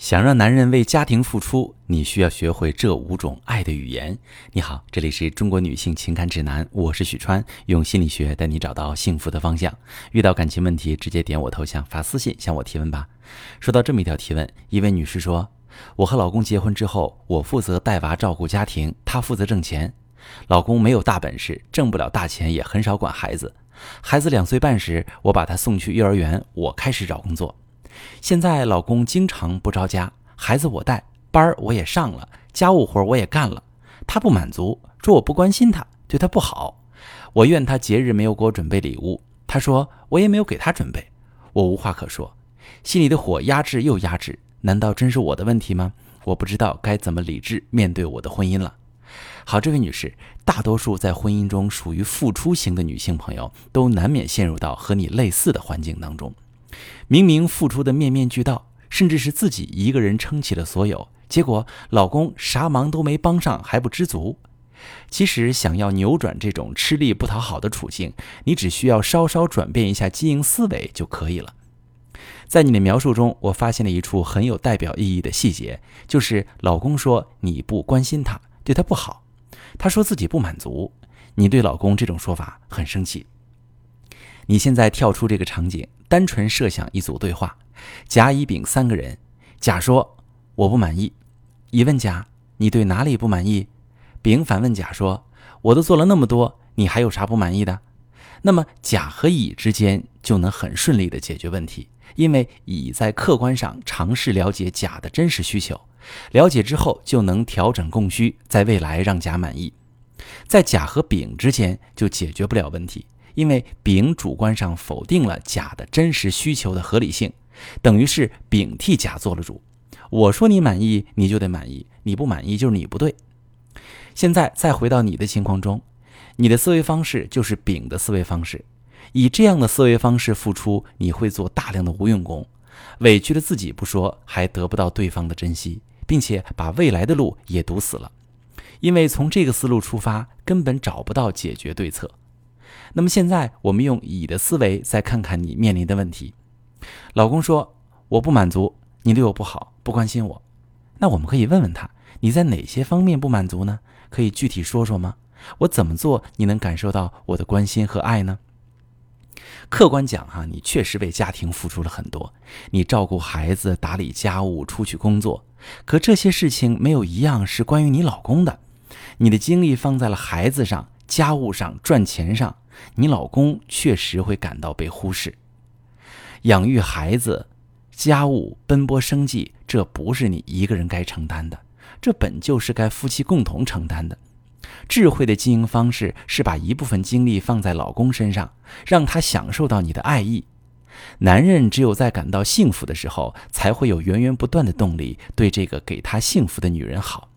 想让男人为家庭付出，你需要学会这五种爱的语言。你好，这里是中国女性情感指南，我是许川，用心理学带你找到幸福的方向。遇到感情问题，直接点我头像发私信向我提问吧。收到这么一条提问，一位女士说：“我和老公结婚之后，我负责带娃照顾家庭，他负责挣钱。老公没有大本事，挣不了大钱，也很少管孩子。孩子两岁半时，我把他送去幼儿园，我开始找工作。”现在老公经常不着家，孩子我带，班儿我也上了，家务活我也干了，他不满足，说我不关心他，对他不好。我怨他节日没有给我准备礼物，他说我也没有给他准备，我无话可说，心里的火压制又压制，难道真是我的问题吗？我不知道该怎么理智面对我的婚姻了。好，这位女士，大多数在婚姻中属于付出型的女性朋友，都难免陷入到和你类似的环境当中。明明付出的面面俱到，甚至是自己一个人撑起了所有，结果老公啥忙都没帮上，还不知足。其实想要扭转这种吃力不讨好的处境，你只需要稍稍转变一下经营思维就可以了。在你的描述中，我发现了一处很有代表意义的细节，就是老公说你不关心他，对他不好，他说自己不满足，你对老公这种说法很生气。你现在跳出这个场景。单纯设想一组对话，甲、乙、丙三个人。甲说：“我不满意。”乙问甲：“你对哪里不满意？”丙反问甲说：“我都做了那么多，你还有啥不满意的？”那么甲和乙之间就能很顺利的解决问题，因为乙在客观上尝试了解甲的真实需求，了解之后就能调整供需，在未来让甲满意。在甲和丙之间就解决不了问题。因为丙主观上否定了甲的真实需求的合理性，等于是丙替甲做了主。我说你满意，你就得满意；你不满意，就是你不对。现在再回到你的情况中，你的思维方式就是丙的思维方式。以这样的思维方式付出，你会做大量的无用功，委屈了自己不说，还得不到对方的珍惜，并且把未来的路也堵死了。因为从这个思路出发，根本找不到解决对策。那么现在，我们用乙的思维再看看你面临的问题。老公说：“我不满足，你对我不好，不关心我。”那我们可以问问他：“你在哪些方面不满足呢？可以具体说说吗？我怎么做你能感受到我的关心和爱呢？”客观讲，哈，你确实为家庭付出了很多，你照顾孩子、打理家务、出去工作。可这些事情没有一样是关于你老公的，你的精力放在了孩子上。家务上、赚钱上，你老公确实会感到被忽视。养育孩子、家务、奔波生计，这不是你一个人该承担的，这本就是该夫妻共同承担的。智慧的经营方式是把一部分精力放在老公身上，让他享受到你的爱意。男人只有在感到幸福的时候，才会有源源不断的动力对这个给他幸福的女人好。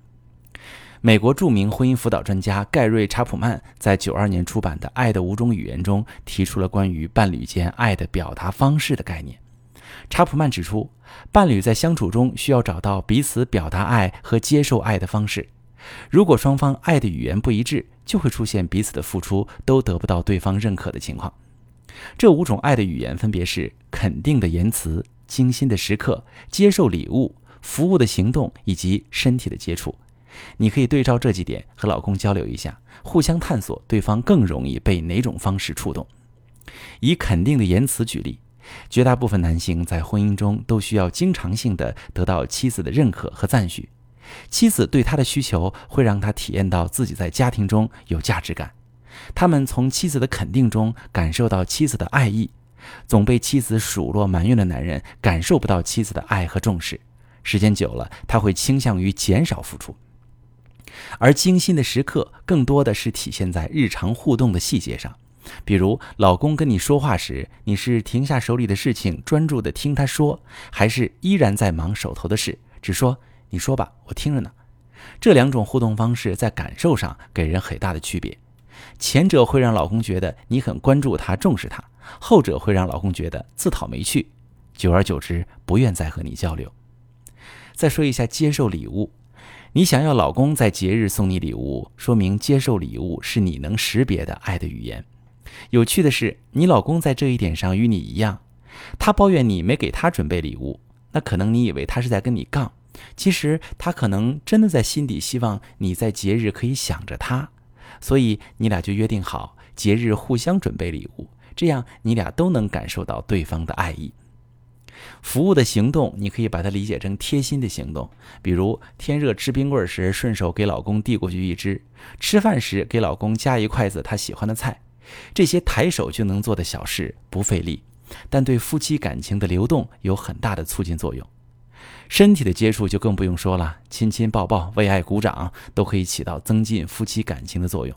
美国著名婚姻辅导专家盖瑞·查普曼在九二年出版的《爱的五种语言》中提出了关于伴侣间爱的表达方式的概念。查普曼指出，伴侣在相处中需要找到彼此表达爱和接受爱的方式。如果双方爱的语言不一致，就会出现彼此的付出都得不到对方认可的情况。这五种爱的语言分别是肯定的言辞、精心的时刻、接受礼物、服务的行动以及身体的接触。你可以对照这几点和老公交流一下，互相探索对方更容易被哪种方式触动。以肯定的言辞举例，绝大部分男性在婚姻中都需要经常性的得到妻子的认可和赞许，妻子对他的需求会让他体验到自己在家庭中有价值感。他们从妻子的肯定中感受到妻子的爱意，总被妻子数落埋怨的男人感受不到妻子的爱和重视，时间久了，他会倾向于减少付出。而精心的时刻，更多的是体现在日常互动的细节上，比如老公跟你说话时，你是停下手里的事情，专注的听他说，还是依然在忙手头的事，只说你说吧，我听着呢。这两种互动方式在感受上给人很大的区别，前者会让老公觉得你很关注他、重视他，后者会让老公觉得自讨没趣，久而久之不愿再和你交流。再说一下接受礼物。你想要老公在节日送你礼物，说明接受礼物是你能识别的爱的语言。有趣的是，你老公在这一点上与你一样，他抱怨你没给他准备礼物。那可能你以为他是在跟你杠，其实他可能真的在心底希望你在节日可以想着他，所以你俩就约定好节日互相准备礼物，这样你俩都能感受到对方的爱意。服务的行动，你可以把它理解成贴心的行动，比如天热吃冰棍时顺手给老公递过去一只，吃饭时给老公夹一筷子他喜欢的菜，这些抬手就能做的小事不费力，但对夫妻感情的流动有很大的促进作用。身体的接触就更不用说了，亲亲抱抱、为爱鼓掌都可以起到增进夫妻感情的作用。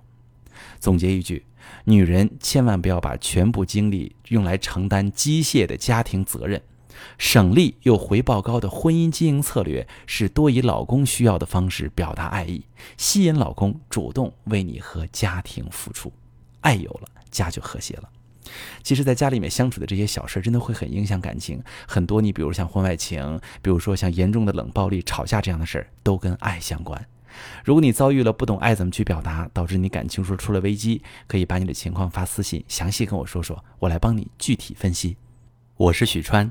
总结一句，女人千万不要把全部精力用来承担机械的家庭责任。省力又回报高的婚姻经营策略是多以老公需要的方式表达爱意，吸引老公主动为你和家庭付出。爱有了，家就和谐了。其实，在家里面相处的这些小事，真的会很影响感情。很多，你比如像婚外情，比如说像严重的冷暴力、吵架这样的事儿，都跟爱相关。如果你遭遇了不懂爱怎么去表达，导致你感情说出了危机，可以把你的情况发私信，详细跟我说说，我来帮你具体分析。我是许川。